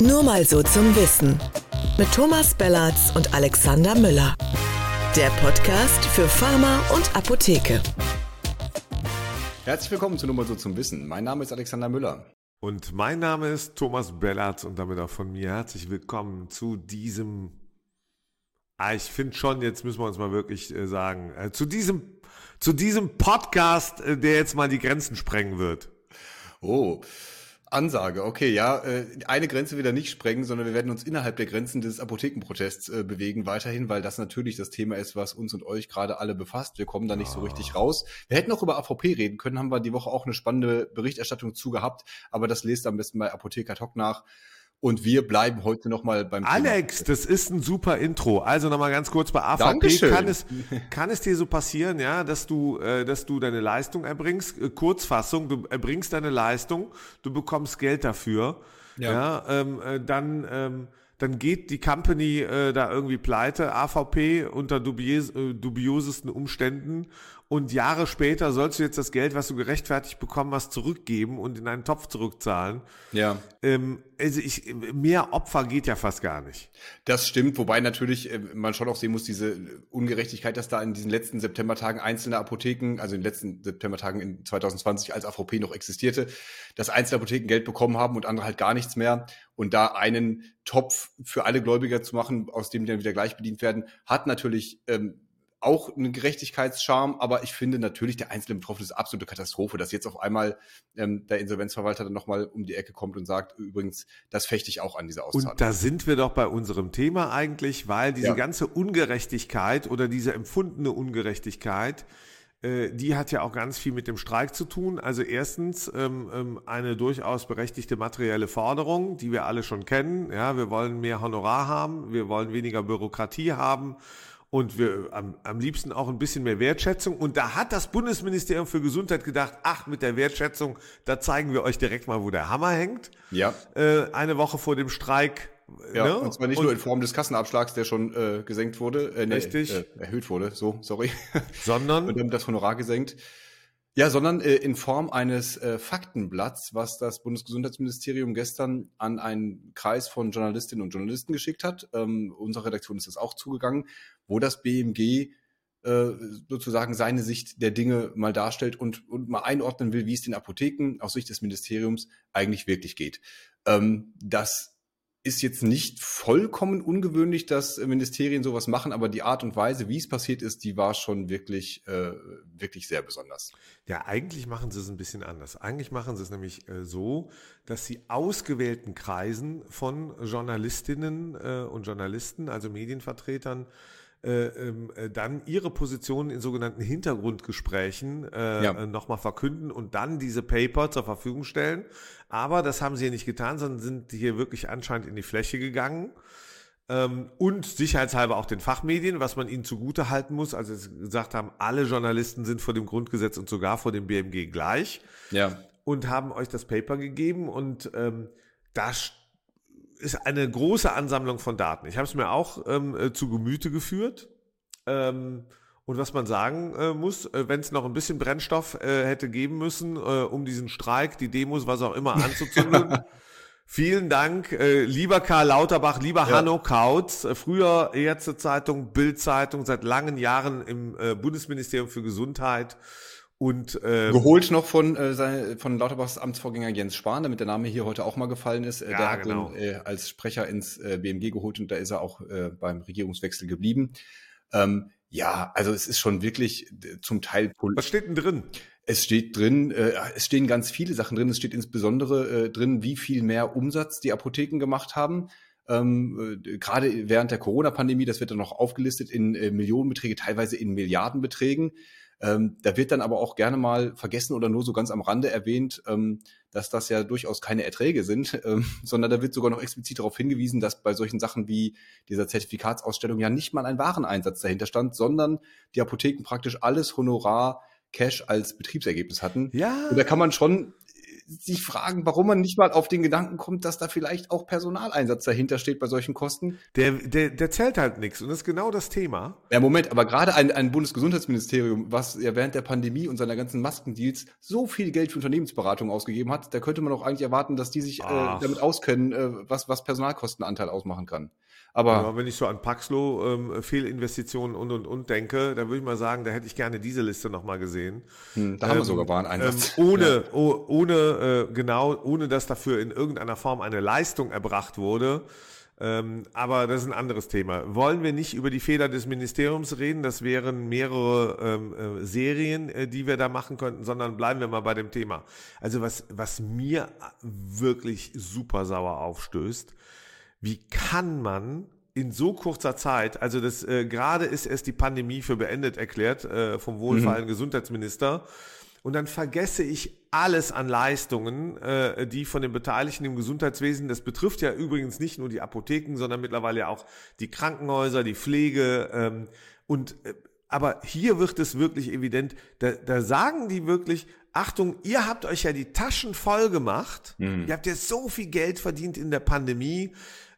Nur mal so zum Wissen. Mit Thomas Bellatz und Alexander Müller. Der Podcast für Pharma und Apotheke. Herzlich willkommen zu Nur mal so zum Wissen. Mein Name ist Alexander Müller. Und mein Name ist Thomas Bellatz und damit auch von mir herzlich willkommen zu diesem, ah, ich finde schon, jetzt müssen wir uns mal wirklich äh, sagen, äh, zu diesem, zu diesem Podcast, äh, der jetzt mal die Grenzen sprengen wird. Oh, Ansage, okay, ja, äh, eine Grenze wieder nicht sprengen, sondern wir werden uns innerhalb der Grenzen des Apothekenprotests äh, bewegen weiterhin, weil das natürlich das Thema ist, was uns und euch gerade alle befasst. Wir kommen da nicht so richtig raus. Wir hätten auch über AVP reden können, haben wir die Woche auch eine spannende Berichterstattung zu gehabt, aber das lest am besten bei Apotheker Talk nach. Und wir bleiben heute nochmal beim Alex, Thema. das ist ein super Intro. Also nochmal ganz kurz bei AVP Dankeschön. kann es kann es dir so passieren, ja, dass du äh, dass du deine Leistung erbringst. Äh, Kurzfassung, du erbringst deine Leistung, du bekommst Geld dafür. Ja, ja ähm, äh, dann ähm, dann geht die Company äh, da irgendwie pleite, AVP unter dubios, äh, dubiosesten Umständen und Jahre später sollst du jetzt das Geld, was du gerechtfertigt bekommen hast, zurückgeben und in einen Topf zurückzahlen. Ja. Ähm, also ich, mehr Opfer geht ja fast gar nicht. Das stimmt, wobei natürlich äh, man schon auch sehen muss, diese Ungerechtigkeit, dass da in diesen letzten Septembertagen einzelne Apotheken, also in den letzten Septembertagen in 2020 als AVP noch existierte, dass einzelne Apotheken Geld bekommen haben und andere halt gar nichts mehr. Und da einen Topf für alle Gläubiger zu machen, aus dem die dann wieder gleich bedient werden, hat natürlich ähm, auch ein Gerechtigkeitscharme, aber ich finde natürlich, der einzelne Betroffene ist absolute Katastrophe, dass jetzt auf einmal ähm, der Insolvenzverwalter dann nochmal um die Ecke kommt und sagt, übrigens, das fechte ich auch an dieser Auszahlung. Und da sind wir doch bei unserem Thema eigentlich, weil diese ja. ganze Ungerechtigkeit oder diese empfundene Ungerechtigkeit, äh, die hat ja auch ganz viel mit dem Streik zu tun. Also erstens ähm, ähm, eine durchaus berechtigte materielle Forderung, die wir alle schon kennen. Ja, wir wollen mehr Honorar haben, wir wollen weniger Bürokratie haben und wir am, am liebsten auch ein bisschen mehr Wertschätzung. Und da hat das Bundesministerium für Gesundheit gedacht, ach, mit der Wertschätzung, da zeigen wir euch direkt mal, wo der Hammer hängt. Ja. Äh, eine Woche vor dem Streik. Ja, ne? und zwar nicht und, nur in Form des Kassenabschlags, der schon äh, gesenkt wurde, äh, nee, richtig. Äh, erhöht wurde, so, sorry. Sondern und dann das Honorar gesenkt. Ja, sondern äh, in Form eines äh, Faktenblatts, was das Bundesgesundheitsministerium gestern an einen Kreis von Journalistinnen und Journalisten geschickt hat. Ähm, unserer Redaktion ist das auch zugegangen, wo das BMG äh, sozusagen seine Sicht der Dinge mal darstellt und, und mal einordnen will, wie es den Apotheken aus Sicht des Ministeriums eigentlich wirklich geht. Ähm, das ist jetzt nicht vollkommen ungewöhnlich, dass Ministerien sowas machen, aber die Art und Weise, wie es passiert ist, die war schon wirklich, äh, wirklich sehr besonders. Ja, eigentlich machen sie es ein bisschen anders. Eigentlich machen sie es nämlich äh, so, dass sie ausgewählten Kreisen von Journalistinnen äh, und Journalisten, also Medienvertretern, äh, ähm, äh, dann ihre Positionen in sogenannten Hintergrundgesprächen äh, ja. nochmal verkünden und dann diese Paper zur Verfügung stellen. Aber das haben sie hier nicht getan, sondern sind hier wirklich anscheinend in die Fläche gegangen. Ähm, und sicherheitshalber auch den Fachmedien, was man ihnen zugute halten muss. Also sie gesagt haben, alle Journalisten sind vor dem Grundgesetz und sogar vor dem BMG gleich. Ja. Und haben euch das Paper gegeben und ähm, da ist eine große Ansammlung von Daten. Ich habe es mir auch ähm, äh, zu Gemüte geführt. Ähm, und was man sagen äh, muss, äh, wenn es noch ein bisschen Brennstoff äh, hätte geben müssen, äh, um diesen Streik, die Demos, was auch immer anzuzünden. Vielen Dank, äh, lieber Karl Lauterbach, lieber ja. Hanno Kautz, früher Ärztezeitung, Bildzeitung, seit langen Jahren im Bundesministerium für Gesundheit und ähm, geholt noch von äh, sein, von Lauterbachs Amtsvorgänger Jens Spahn, damit der Name hier heute auch mal gefallen ist. Äh, ja, der hat genau. ihn äh, als Sprecher ins äh, BMG geholt und da ist er auch äh, beim Regierungswechsel geblieben. Ähm, ja, also es ist schon wirklich zum Teil. Was steht denn drin? Es steht drin, äh, es stehen ganz viele Sachen drin. Es steht insbesondere äh, drin, wie viel mehr Umsatz die Apotheken gemacht haben. Ähm, äh, Gerade während der Corona-Pandemie, das wird dann noch aufgelistet in äh, Millionenbeträge, teilweise in Milliardenbeträgen. Ähm, da wird dann aber auch gerne mal vergessen oder nur so ganz am Rande erwähnt, ähm, dass das ja durchaus keine Erträge sind, ähm, sondern da wird sogar noch explizit darauf hingewiesen, dass bei solchen Sachen wie dieser Zertifikatsausstellung ja nicht mal ein Wareneinsatz dahinter stand, sondern die Apotheken praktisch alles Honorar Cash als Betriebsergebnis hatten. Ja. Und da kann man schon sich fragen, warum man nicht mal auf den Gedanken kommt, dass da vielleicht auch Personaleinsatz dahinter steht bei solchen Kosten. Der, der, der zählt halt nichts und das ist genau das Thema. Ja, Moment, aber gerade ein, ein Bundesgesundheitsministerium, was ja während der Pandemie und seiner ganzen Maskendeals so viel Geld für Unternehmensberatung ausgegeben hat, da könnte man auch eigentlich erwarten, dass die sich äh, damit auskennen, äh, was, was Personalkostenanteil ausmachen kann. Aber ja, wenn ich so an Paxlo, ähm, Fehlinvestitionen und und und denke, da würde ich mal sagen, da hätte ich gerne diese Liste nochmal gesehen. Hm, da ähm, haben wir ähm, sogar Wareneinsatz. Ähm, ohne, ja. oh, ohne, äh, genau, ohne dass dafür in irgendeiner Form eine Leistung erbracht wurde. Ähm, aber das ist ein anderes Thema. Wollen wir nicht über die Fehler des Ministeriums reden? Das wären mehrere ähm, äh, Serien, äh, die wir da machen könnten, sondern bleiben wir mal bei dem Thema. Also was, was mir wirklich super sauer aufstößt, wie kann man in so kurzer Zeit, also das äh, gerade ist erst die Pandemie für beendet erklärt äh, vom wohlfeilen mhm. Gesundheitsminister, und dann vergesse ich alles an Leistungen, äh, die von den Beteiligten im Gesundheitswesen, das betrifft ja übrigens nicht nur die Apotheken, sondern mittlerweile auch die Krankenhäuser, die Pflege ähm, und äh, aber hier wird es wirklich evident, da, da sagen die wirklich, Achtung, ihr habt euch ja die Taschen voll gemacht, mhm. ihr habt ja so viel Geld verdient in der Pandemie,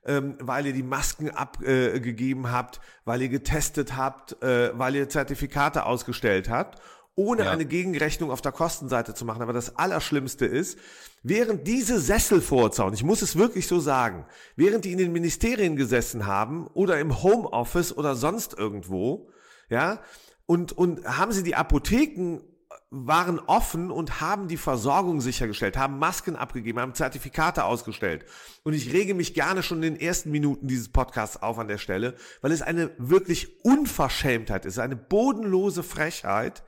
ähm, weil ihr die Masken abgegeben äh, habt, weil ihr getestet habt, äh, weil ihr Zertifikate ausgestellt habt, ohne ja. eine Gegenrechnung auf der Kostenseite zu machen. Aber das Allerschlimmste ist, während diese Sesselfurzer, und ich muss es wirklich so sagen, während die in den Ministerien gesessen haben oder im Homeoffice oder sonst irgendwo, ja, und, und haben sie die Apotheken waren offen und haben die Versorgung sichergestellt, haben Masken abgegeben, haben Zertifikate ausgestellt. Und ich rege mich gerne schon in den ersten Minuten dieses Podcasts auf an der Stelle, weil es eine wirklich Unverschämtheit ist, eine bodenlose Frechheit,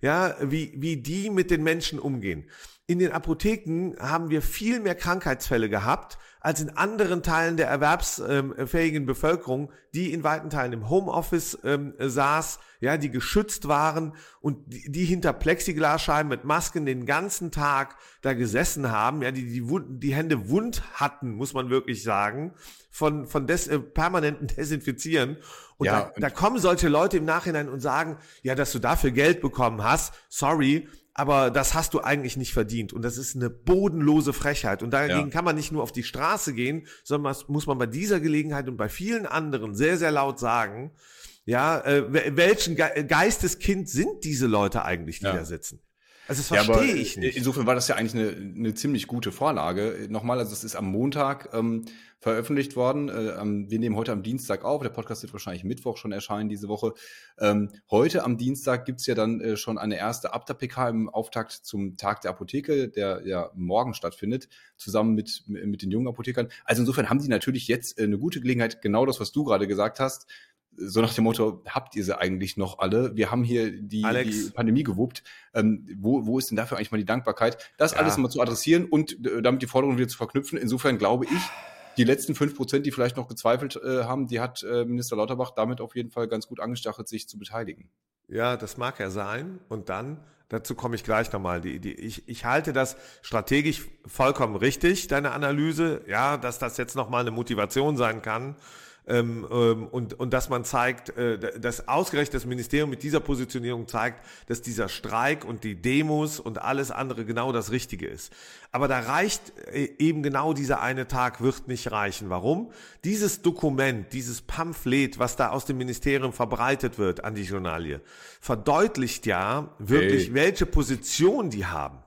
ja, wie, wie die mit den Menschen umgehen. In den Apotheken haben wir viel mehr Krankheitsfälle gehabt, als in anderen Teilen der erwerbsfähigen Bevölkerung, die in weiten Teilen im Homeoffice ähm, saß, ja, die geschützt waren und die, die hinter Plexiglasscheiben mit Masken den ganzen Tag da gesessen haben, ja, die die, Wund, die Hände wund hatten, muss man wirklich sagen, von von des, äh, permanenten Desinfizieren. Und, ja, da, und da kommen solche Leute im Nachhinein und sagen, ja, dass du dafür Geld bekommen hast, sorry, aber das hast du eigentlich nicht verdient. Und das ist eine bodenlose Frechheit. Und dagegen ja. kann man nicht nur auf die Straße gehen, sondern das muss man bei dieser Gelegenheit und bei vielen anderen sehr, sehr laut sagen. Ja, äh, welchen Ge Geisteskind sind diese Leute eigentlich, die ja. da sitzen? Also das verstehe ja, ich nicht. Insofern war das ja eigentlich eine, eine ziemlich gute Vorlage. Nochmal, also es ist am Montag ähm, veröffentlicht worden. Äh, wir nehmen heute am Dienstag auf. Der Podcast wird wahrscheinlich Mittwoch schon erscheinen diese Woche. Ähm, heute am Dienstag gibt's ja dann äh, schon eine erste Abda-PK im Auftakt zum Tag der Apotheke, der ja morgen stattfindet, zusammen mit, mit den jungen Apothekern. Also insofern haben die natürlich jetzt äh, eine gute Gelegenheit, genau das, was du gerade gesagt hast, so nach dem Motto, habt ihr sie eigentlich noch alle? Wir haben hier die, die Pandemie gewuppt. Ähm, wo, wo ist denn dafür eigentlich mal die Dankbarkeit? Das ja. alles mal zu adressieren und äh, damit die Forderung wieder zu verknüpfen. Insofern glaube ich, die letzten fünf Prozent, die vielleicht noch gezweifelt äh, haben, die hat äh, Minister Lauterbach damit auf jeden Fall ganz gut angestachelt, sich zu beteiligen. Ja, das mag ja sein. Und dann, dazu komme ich gleich nochmal. Die, die, ich, ich halte das strategisch vollkommen richtig, deine Analyse, ja, dass das jetzt nochmal eine Motivation sein kann ähm, ähm, und, und dass man zeigt, äh, dass ausgerechnet das Ministerium mit dieser Positionierung zeigt, dass dieser Streik und die Demos und alles andere genau das Richtige ist. Aber da reicht äh, eben genau dieser eine Tag wird nicht reichen. Warum? Dieses Dokument, dieses Pamphlet, was da aus dem Ministerium verbreitet wird an die Journalie, verdeutlicht ja wirklich, hey. welche Position die haben.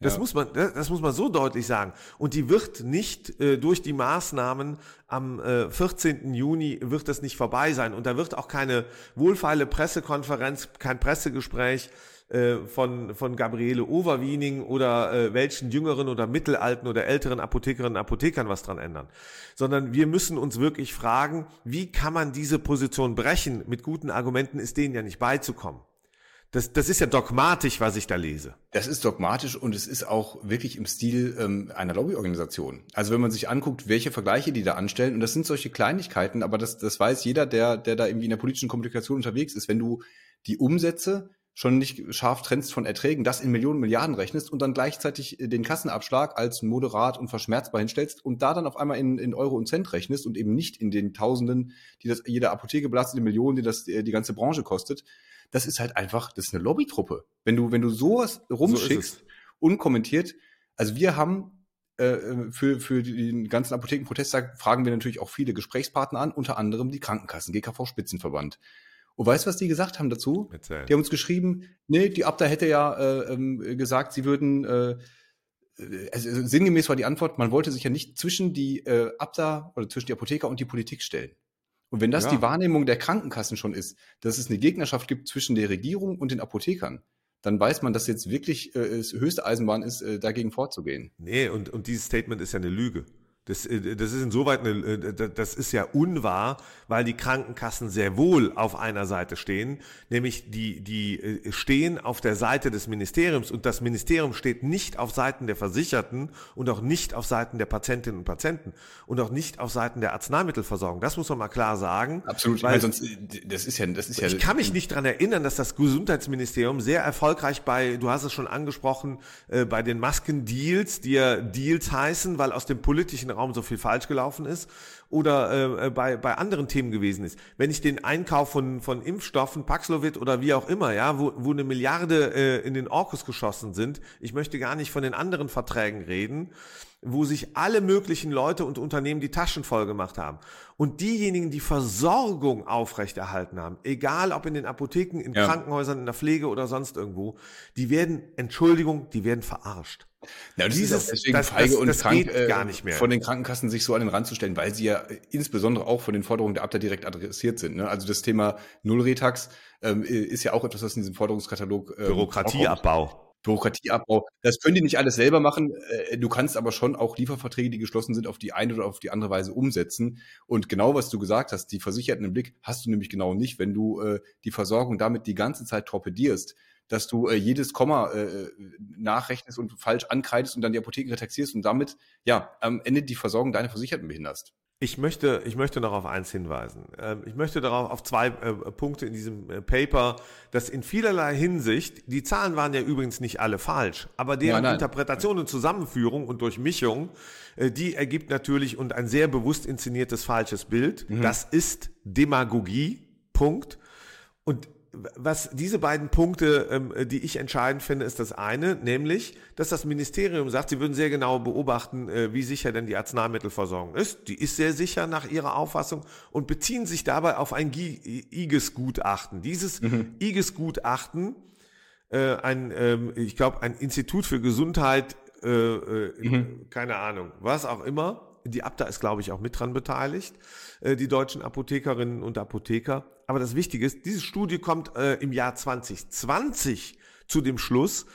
Das ja. muss man, das muss man so deutlich sagen. Und die wird nicht äh, durch die Maßnahmen am äh, 14. Juni wird das nicht vorbei sein. Und da wird auch keine wohlfeile Pressekonferenz, kein Pressegespräch äh, von, von Gabriele Overwiening oder äh, welchen jüngeren oder mittelalten oder älteren Apothekerinnen und Apothekern was dran ändern. Sondern wir müssen uns wirklich fragen, wie kann man diese Position brechen? Mit guten Argumenten ist denen ja nicht beizukommen. Das, das ist ja dogmatisch, was ich da lese. Das ist dogmatisch und es ist auch wirklich im Stil ähm, einer Lobbyorganisation. Also wenn man sich anguckt, welche Vergleiche die da anstellen, und das sind solche Kleinigkeiten, aber das, das weiß jeder, der, der da irgendwie in der politischen Kommunikation unterwegs ist, wenn du die Umsätze schon nicht scharf trennst von Erträgen, das in Millionen, Milliarden rechnest und dann gleichzeitig den Kassenabschlag als moderat und verschmerzbar hinstellst und da dann auf einmal in, in Euro und Cent rechnest und eben nicht in den Tausenden, die das jede Apotheke belastet, in Millionen, die das äh, die ganze Branche kostet, das ist halt einfach, das ist eine Lobbytruppe. Wenn du, wenn du sowas rumschickst, so unkommentiert, Also wir haben äh, für, für den ganzen Apothekenprotesttag fragen wir natürlich auch viele Gesprächspartner an, unter anderem die Krankenkassen, GKV Spitzenverband. Und weißt du, was die gesagt haben dazu? Erzähl. Die haben uns geschrieben, nee, die Abda hätte ja äh, ähm, gesagt, sie würden, äh, also sinngemäß war die Antwort, man wollte sich ja nicht zwischen die äh, Abda oder zwischen die Apotheker und die Politik stellen. Und wenn das ja. die Wahrnehmung der Krankenkassen schon ist, dass es eine Gegnerschaft gibt zwischen der Regierung und den Apothekern, dann weiß man, dass jetzt wirklich äh, höchste Eisenbahn ist, äh, dagegen vorzugehen. Nee, und, und dieses Statement ist ja eine Lüge. Das, äh, das ist insoweit eine, äh, das ist ja unwahr, weil die Krankenkassen sehr wohl auf einer Seite stehen, nämlich die, die äh, stehen auf der Seite des Ministeriums und das Ministerium steht nicht auf Seiten der Versicherten und auch nicht auf Seiten der Patientinnen und Patienten und auch nicht auf Seiten der Arzneimittelversorgung. Das muss man mal klar sagen. Absolut, weil sonst, das ist ja, das ist ja. Ich kann mich nicht dran erinnern, dass das Gesundheitsministerium sehr erfolgreich bei, du hast es schon angesprochen, bei den Maskendeals, die ja Deals heißen, weil aus dem politischen Raum so viel falsch gelaufen ist oder äh, bei, bei anderen Themen gewesen ist. Wenn ich den Einkauf von, von Impfstoffen, Paxlovid oder wie auch immer, ja, wo, wo eine Milliarde äh, in den Orkus geschossen sind, ich möchte gar nicht von den anderen Verträgen reden, wo sich alle möglichen Leute und Unternehmen die Taschen voll gemacht haben. Und diejenigen, die Versorgung aufrechterhalten haben, egal ob in den Apotheken, in ja. Krankenhäusern, in der Pflege oder sonst irgendwo, die werden, Entschuldigung, die werden verarscht. Ja, das Dieses, ist auch deswegen das, feige das, und das krank, äh, gar nicht mehr. von den Krankenkassen sich so an den Rand zu stellen, weil sie ja insbesondere auch von den Forderungen der Abda direkt adressiert sind. Ne? Also das Thema Nullretax ähm, ist ja auch etwas, was in diesem Forderungskatalog ähm, Bürokratieabbau. Bürokratieabbau. Das können die nicht alles selber machen. Äh, du kannst aber schon auch Lieferverträge, die geschlossen sind, auf die eine oder auf die andere Weise umsetzen. Und genau was du gesagt hast, die Versicherten im Blick hast du nämlich genau nicht, wenn du äh, die Versorgung damit die ganze Zeit torpedierst dass du äh, jedes Komma äh, nachrechnest und falsch ankreidest und dann die Apotheken retaxierst und damit ja am Ende die Versorgung deiner Versicherten behinderst. Ich möchte, ich möchte noch auf eins hinweisen. Ähm, ich möchte darauf auf zwei äh, Punkte in diesem äh, Paper, dass in vielerlei Hinsicht, die Zahlen waren ja übrigens nicht alle falsch, aber deren nein, nein. Interpretation und Zusammenführung und Durchmischung, äh, die ergibt natürlich und ein sehr bewusst inszeniertes falsches Bild. Mhm. Das ist Demagogie. Punkt. Und was diese beiden Punkte, ähm, die ich entscheidend finde, ist das eine, nämlich, dass das Ministerium sagt, sie würden sehr genau beobachten, äh, wie sicher denn die Arzneimittelversorgung ist. Die ist sehr sicher nach ihrer Auffassung und beziehen sich dabei auf ein IGES-Gutachten. Dieses mhm. IGES-Gutachten, äh, ein, ähm, ich glaube, ein Institut für Gesundheit, äh, mhm. keine Ahnung, was auch immer. Die Abda ist, glaube ich, auch mit dran beteiligt, die deutschen Apothekerinnen und Apotheker aber das Wichtige ist, diese Studie kommt äh, im Jahr 2020 zu dem Schluss,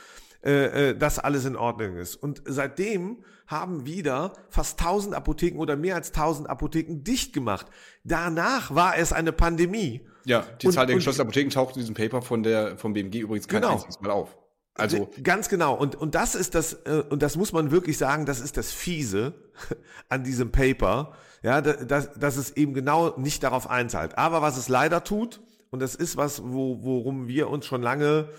äh, äh, dass alles in Ordnung ist. Und seitdem haben wieder fast 1000 Apotheken oder mehr als 1000 Apotheken dicht gemacht. Danach war es eine Pandemie. Ja, die und, Zahl der geschlossenen Apotheken taucht in diesem Paper von der vom BMG übrigens kein genau. einziges Mal auf. Also ganz genau und und das ist das äh, und das muss man wirklich sagen, das ist das fiese an diesem Paper ja, dass, dass es eben genau nicht darauf einzahlt. Aber was es leider tut, und das ist was, wo, worum wir uns schon lange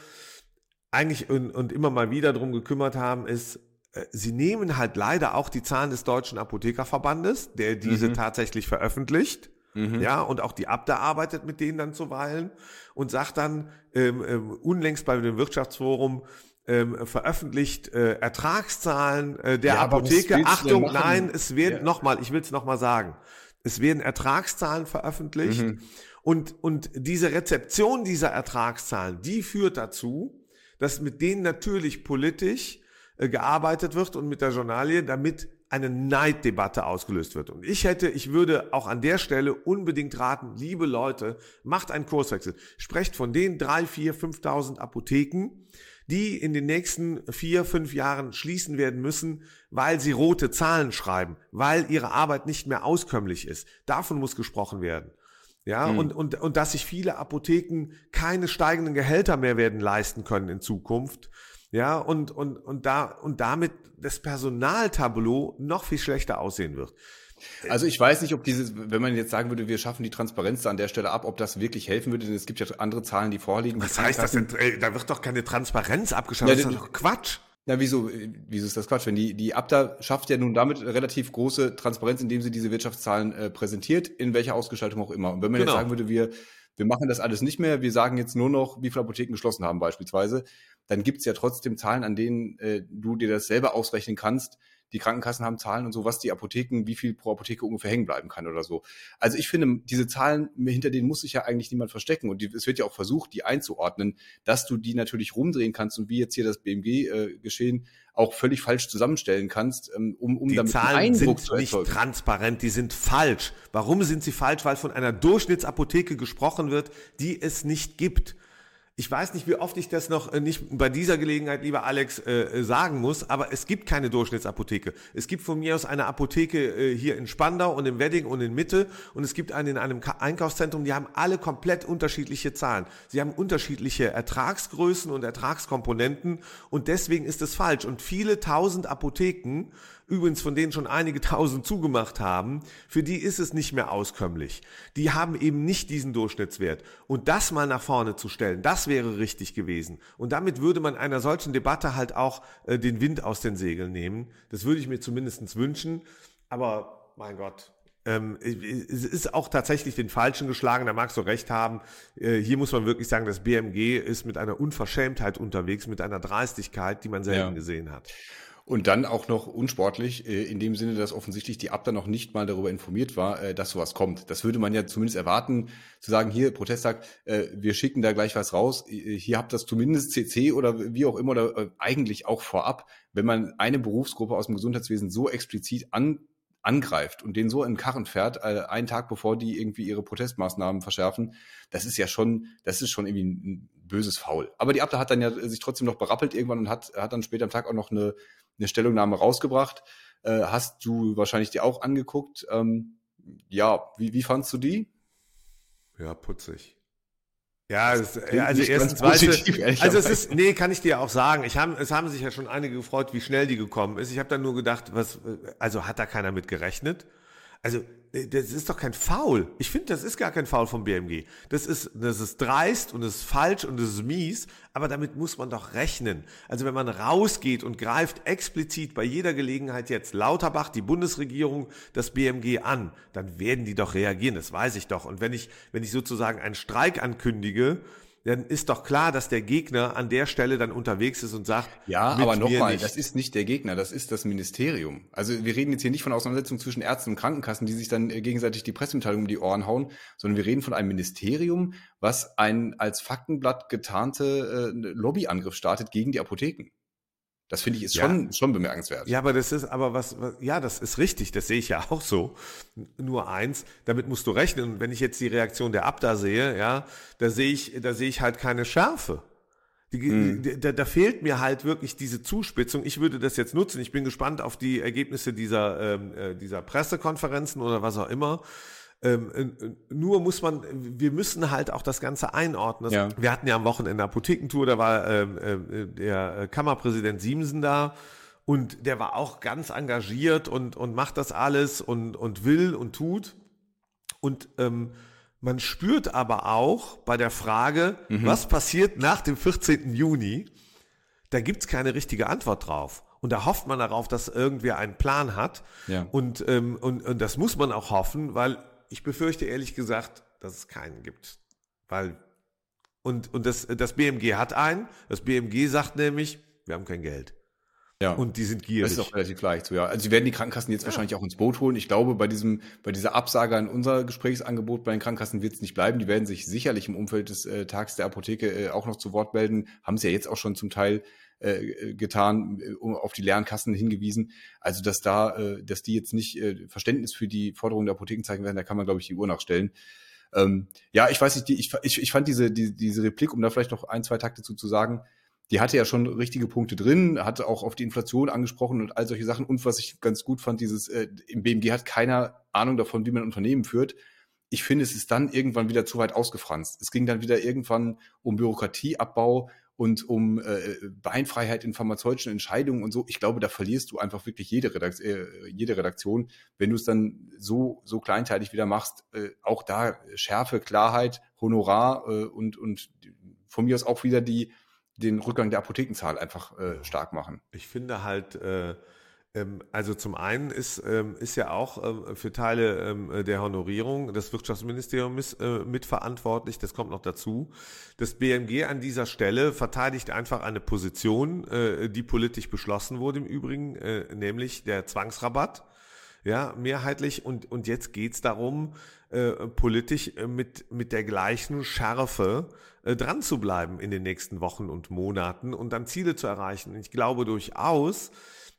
eigentlich und, und immer mal wieder drum gekümmert haben, ist, äh, sie nehmen halt leider auch die Zahlen des Deutschen Apothekerverbandes, der diese mhm. tatsächlich veröffentlicht. Mhm. Ja, und auch die Abda arbeitet mit denen dann zuweilen und sagt dann ähm, ähm, unlängst bei dem Wirtschaftsforum, ähm, veröffentlicht äh, Ertragszahlen äh, der ja, Apotheke. Achtung, nein, es werden ja. nochmal, ich will es nochmal sagen, es werden Ertragszahlen veröffentlicht mhm. und, und diese Rezeption dieser Ertragszahlen, die führt dazu, dass mit denen natürlich politisch äh, gearbeitet wird und mit der Journalie, damit eine Neiddebatte ausgelöst wird. Und ich hätte, ich würde auch an der Stelle unbedingt raten, liebe Leute, macht einen Kurswechsel. Sprecht von den drei, vier, 5.000 Apotheken, die in den nächsten vier, fünf Jahren schließen werden müssen, weil sie rote Zahlen schreiben, weil ihre Arbeit nicht mehr auskömmlich ist. Davon muss gesprochen werden. Ja, mhm. und, und, und dass sich viele Apotheken keine steigenden Gehälter mehr werden leisten können in Zukunft. Ja, und, und, und da, und damit das Personaltableau noch viel schlechter aussehen wird. Also ich weiß nicht, ob dieses, wenn man jetzt sagen würde, wir schaffen die Transparenz da an der Stelle ab, ob das wirklich helfen würde, denn es gibt ja andere Zahlen, die vorliegen. Was heißt das denn? Da wird doch keine Transparenz abgeschafft. Ja, das ist doch Quatsch. Na, wieso, wieso ist das Quatsch? Wenn die, die Abda schafft ja nun damit relativ große Transparenz, indem sie diese Wirtschaftszahlen äh, präsentiert, in welcher Ausgestaltung auch immer. Und wenn man genau. jetzt sagen würde, wir, wir machen das alles nicht mehr, wir sagen jetzt nur noch, wie viele Apotheken geschlossen haben beispielsweise, dann gibt es ja trotzdem Zahlen, an denen äh, du dir das selber ausrechnen kannst, die Krankenkassen haben Zahlen und so, was die Apotheken, wie viel pro Apotheke ungefähr hängen bleiben kann oder so. Also ich finde, diese Zahlen, hinter denen muss sich ja eigentlich niemand verstecken. Und die, es wird ja auch versucht, die einzuordnen, dass du die natürlich rumdrehen kannst und wie jetzt hier das BMG-Geschehen äh, auch völlig falsch zusammenstellen kannst, ähm, um, um die damit Zahlen einen Eindruck sind zu nicht erzeugen. transparent, die sind falsch. Warum sind sie falsch? Weil von einer Durchschnittsapotheke gesprochen wird, die es nicht gibt. Ich weiß nicht, wie oft ich das noch äh, nicht bei dieser Gelegenheit, lieber Alex, äh, äh, sagen muss, aber es gibt keine Durchschnittsapotheke. Es gibt von mir aus eine Apotheke äh, hier in Spandau und im Wedding und in Mitte und es gibt eine in einem Ka Einkaufszentrum, die haben alle komplett unterschiedliche Zahlen. Sie haben unterschiedliche Ertragsgrößen und Ertragskomponenten und deswegen ist es falsch. Und viele tausend Apotheken übrigens von denen schon einige tausend zugemacht haben, für die ist es nicht mehr auskömmlich. Die haben eben nicht diesen Durchschnittswert. Und das mal nach vorne zu stellen, das wäre richtig gewesen. Und damit würde man einer solchen Debatte halt auch äh, den Wind aus den Segeln nehmen. Das würde ich mir zumindest wünschen. Aber mein Gott, ähm, es ist auch tatsächlich den Falschen geschlagen, da magst du recht haben. Äh, hier muss man wirklich sagen, das BMG ist mit einer Unverschämtheit unterwegs, mit einer Dreistigkeit, die man selten Ja. gesehen hat. Und dann auch noch unsportlich, äh, in dem Sinne, dass offensichtlich die Abda noch nicht mal darüber informiert war, äh, dass sowas kommt. Das würde man ja zumindest erwarten, zu sagen, hier, Protesttag, äh, wir schicken da gleich was raus, Äh, hier habt das zumindest CC oder wie auch immer, oder eigentlich auch vorab, wenn man eine Berufsgruppe aus dem Gesundheitswesen so explizit an, angreift und den so in den Karren fährt, äh, einen Tag bevor die irgendwie ihre Protestmaßnahmen verschärfen, das ist ja schon, das ist schon irgendwie ein böses Faul. Aber die Abda hat dann ja sich trotzdem noch berappelt irgendwann und hat, hat dann später am Tag auch noch eine, eine Stellungnahme rausgebracht. Äh, hast du wahrscheinlich dir auch angeguckt. Ähm, ja, wie, wie fandst du die? Ja, putzig. Ja, ja, also erstens, ganz weißt du, positiv, also es ist, nee, kann ich dir auch sagen. Ich haben, es haben sich ja schon einige gefreut, wie schnell die gekommen ist. Ich habe dann nur gedacht, was, also hat da keiner mit gerechnet? Also das ist doch kein Foul. Ich finde, das ist gar kein Foul vom BMG. Das ist, das ist dreist und das ist falsch und das ist mies, aber damit muss man doch rechnen. Also wenn man rausgeht und greift explizit bei jeder Gelegenheit jetzt Lauterbach, die Bundesregierung, das BMG an, dann werden die doch reagieren, das weiß ich doch. Und wenn ich, wenn ich sozusagen einen Streik ankündige, dann ist doch klar, dass der Gegner an der Stelle dann unterwegs ist und sagt, Ja, aber nochmal, das ist nicht der Gegner, das ist das Ministerium. Also wir reden jetzt hier nicht von Auseinandersetzungen zwischen Ärzten und Krankenkassen, die sich dann äh, gegenseitig die Pressemitteilung um die Ohren hauen, sondern wir reden von einem Ministerium, was ein als Faktenblatt getarnte äh, Lobbyangriff startet gegen die Apotheken. Das finde ich ist Ja. schon, schon bemerkenswert. Ja, aber das ist, aber was, was, ja, das ist richtig, das sehe ich ja auch so. Nur eins, damit musst du rechnen. Und wenn ich jetzt die Reaktion der Abda sehe, ja, da sehe ich, da sehe ich halt keine Schärfe. Die, die, da, da fehlt mir halt wirklich diese Zuspitzung. Ich würde das jetzt nutzen. Ich bin gespannt auf die Ergebnisse dieser, ähm, äh, dieser Pressekonferenzen oder was auch immer. Ähm, äh, nur muss man, wir müssen halt auch das Ganze einordnen. Ja. Wir hatten ja am Wochenende Apothekentour, da war ähm, äh, der äh, Kammerpräsident Siemsen da und der war auch ganz engagiert und, und macht das alles und, und will und tut. Und ähm, man spürt aber auch bei der Frage, was passiert nach dem 14. Juni, da gibt's keine richtige Antwort drauf. Und da hofft man darauf, dass irgendwer einen Plan hat. Ja. Und, ähm, und, und das muss man auch hoffen, weil ich befürchte ehrlich gesagt, dass es keinen gibt. Weil, und, und das, das BMG hat einen. Das BMG sagt nämlich, wir haben kein Geld. Ja. Und die sind Das gierig. ist auch relativ leicht so, ja. Also sie werden die Krankenkassen jetzt wahrscheinlich auch ins Boot holen. Ich glaube, bei diesem, bei dieser Absage an unser Gesprächsangebot bei den Krankenkassen wird es nicht bleiben. Die werden sich sicherlich im Umfeld des äh, Tags der Apotheke äh, auch noch zu Wort melden. Haben sie ja jetzt auch schon zum Teil äh, getan, äh, auf die leeren Kassen hingewiesen. Also dass da, äh, dass die jetzt nicht Verständnis für die Forderungen der Apotheken zeigen werden, da kann man, glaube ich, die Uhr nachstellen. Ähm, ja, ich weiß nicht, die, ich, ich, ich fand diese, die, diese Replik, um da vielleicht noch ein, zwei Takte zu, zu sagen, die hatte ja schon richtige Punkte drin, hatte auch auf die Inflation angesprochen und all solche Sachen. Und was ich ganz gut fand, dieses, äh, im BMG hat keiner Ahnung davon, wie man ein Unternehmen führt. Ich finde, es ist dann irgendwann wieder zu weit ausgefranst. Es ging dann wieder irgendwann um Bürokratieabbau und um äh, Beinfreiheit in pharmazeutischen Entscheidungen und so. Ich glaube, da verlierst du einfach wirklich jede, Redakt äh, jede Redaktion, wenn du es dann so, so kleinteilig wieder machst. Äh, auch da Schärfe, Klarheit, Honorar äh, und, und von mir aus auch wieder die, den Rückgang der Apothekenzahl einfach äh, stark machen. Ich finde halt, äh, also zum einen ist, ähm, ist ja auch ähm, für Teile der Honorierung das Wirtschaftsministerium äh, mitverantwortlich, das kommt noch dazu. Das BMG an dieser Stelle verteidigt einfach eine Position, äh, die politisch beschlossen wurde im Übrigen, äh, nämlich der Zwangsrabatt ja, mehrheitlich. Und, und jetzt geht's darum, äh, politisch mit, mit der gleichen Schärfe äh, dran zu bleiben in den nächsten Wochen und Monaten und dann Ziele zu erreichen. ich glaube durchaus,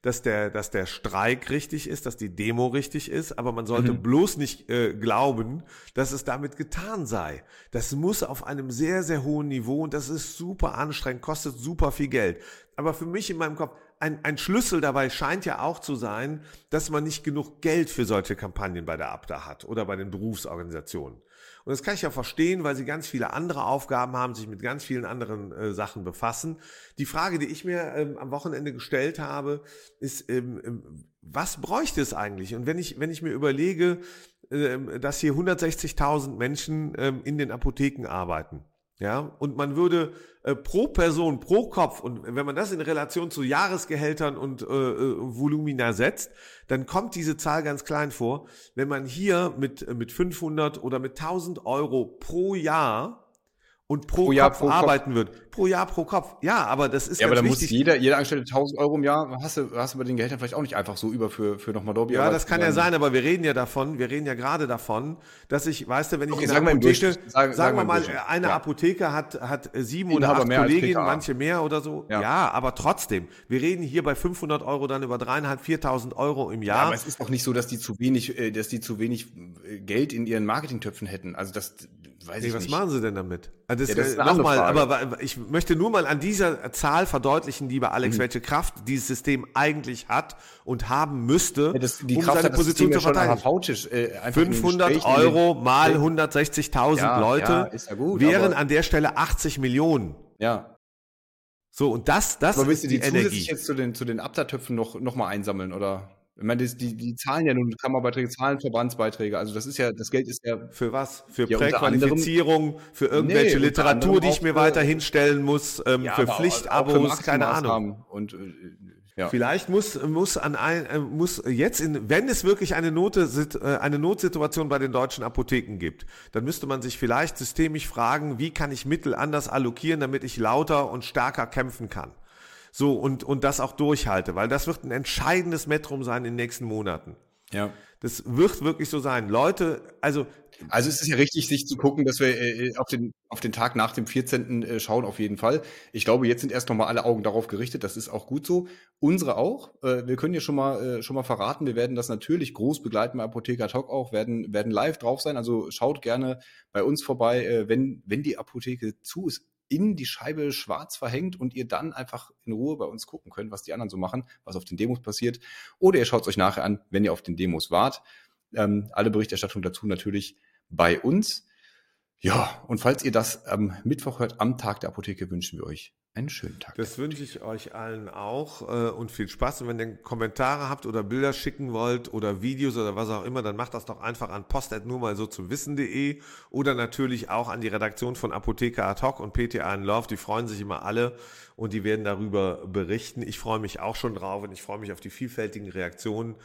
dass der, dass der Streik richtig ist, dass die Demo richtig ist, aber man sollte mhm. bloß nicht äh, glauben, dass es damit getan sei. Das muss auf einem sehr, sehr hohen Niveau und das ist super anstrengend, kostet super viel Geld. Aber für mich in meinem Kopf, ein, ein Schlüssel dabei scheint ja auch zu sein, dass man nicht genug Geld für solche Kampagnen bei der ABDA hat oder bei den Berufsorganisationen. Und das kann ich ja verstehen, weil sie ganz viele andere Aufgaben haben, sich mit ganz vielen anderen äh, Sachen befassen. Die Frage, die ich mir ähm, am Wochenende gestellt habe, ist, ähm, ähm was bräuchte es eigentlich? Und wenn ich, wenn ich mir überlege, äh, dass hier 160.000 Menschen ähm, in den Apotheken arbeiten, ja, und man würde äh, pro Person, pro Kopf, und wenn man das in Relation zu Jahresgehältern und äh, äh Volumina setzt, dann kommt diese Zahl ganz klein vor. Wenn man hier mit, äh, mit 500 oder mit 1000 Euro pro Jahr und pro, pro Jahr Kopf pro arbeiten Kopf. wird. Pro Jahr pro Kopf. Ja, aber das ist Ja, aber da muss jeder, jeder Angestellte 1000 Euro im Jahr, hast du, hast du bei den Gehältern vielleicht auch nicht einfach so über für, für nochmal Dobby. Ja, das kann ja sein, aber wir reden ja davon, wir reden ja gerade davon, dass ich, weißt du, wenn ich okay, in einer Apotheke, sagen, sagen wir mal, eine ja. Apotheke hat, hat sieben oder acht Kolleginnen, manche mehr oder so. Ja. ja. aber trotzdem, wir reden hier bei 500 Euro dann über dreieinhalb, 4.000 Euro im Jahr. Ja, aber es ist doch nicht so, dass die zu wenig, äh, dass die zu wenig äh, Geld in ihren Marketingtöpfen hätten. Also das, weiß nee, ich was nicht. Was machen sie denn damit? Also das, ja, das nochmal, aber ich möchte nur mal an dieser Zahl verdeutlichen, lieber Alex, mhm. welche Kraft dieses System eigentlich hat und haben müsste, ja, das, die um Kraft seine Position zu verteidigen. Äh, 500 Euro mal 160.000 ja, Leute gut, wären an der Stelle 80 Millionen. Ja. So, und das, das aber ist die, die Energie. jetzt zu den, zu den Absatztöpfen noch, noch mal einsammeln, oder? Ich meine, die, die zahlen ja nun Kammerbeiträge, zahlen Verbandsbeiträge. Also das ist ja, das Geld ist ja. Für was? Für ja, Präqualifizierung, für irgendwelche nee, Literatur, die ich mir weiter hinstellen muss, ähm, ja, für Pflichtabos, keine Ahnung. Und äh, ja. Vielleicht muss, muss an ein, äh, muss jetzt in, wenn es wirklich eine Note, äh, eine Notsituation bei den deutschen Apotheken gibt, dann müsste man sich vielleicht systemisch fragen, wie kann ich Mittel anders allokieren, damit ich lauter und stärker kämpfen kann. So, und, und das auch durchhalte, weil das wird ein entscheidendes Metrum sein in den nächsten Monaten. Ja. Das wird wirklich so sein. Leute, also. Also es ist ja richtig, sich zu gucken, dass wir äh, auf, den, auf den Tag nach dem 14. Äh, schauen, auf jeden Fall. Ich glaube, jetzt sind erst nochmal alle Augen darauf gerichtet. Das ist auch gut so. Unsere auch. Äh, wir können ja schon mal, schon mal verraten, wir werden das natürlich groß begleiten bei Apotheker Talk auch, werden, werden live drauf sein. Also schaut gerne bei uns vorbei, wenn, wenn die Apotheke zu ist in die Scheibe schwarz verhängt und ihr dann einfach in Ruhe bei uns gucken könnt, was die anderen so machen, was auf den Demos passiert. Oder ihr schaut es euch nachher an, wenn ihr auf den Demos wart. Ähm, alle Berichterstattung dazu natürlich bei uns. Ja, und falls ihr das am Mittwoch hört, am Tag der Apotheke, wünschen wir euch einen schönen Tag. Das wünsche ich euch allen auch äh, und viel Spaß. Und wenn ihr Kommentare habt oder Bilder schicken wollt oder Videos oder was auch immer, dann macht das doch einfach an post nur mal so zu wissen.de oder natürlich auch an die Redaktion von Apotheker Ad hoc und PTA in Love. Die freuen sich immer alle und die werden darüber berichten. Ich freue mich auch schon drauf und ich freue mich auf die vielfältigen Reaktionen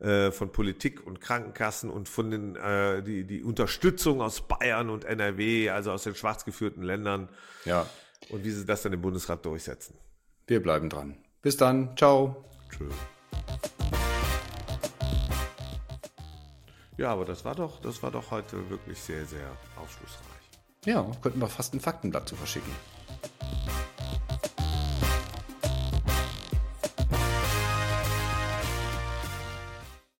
äh, von Politik und Krankenkassen und von den äh, die die Unterstützung aus Bayern und NRW, also aus den schwarz geführten Ländern. Ja. Und wie sie das dann im Bundesrat durchsetzen. Wir bleiben dran. Bis dann. Ciao. Tschö. Ja, aber das war doch, das war doch heute wirklich sehr, sehr aufschlussreich. Ja, könnten wir fast ein Faktenblatt zu verschicken.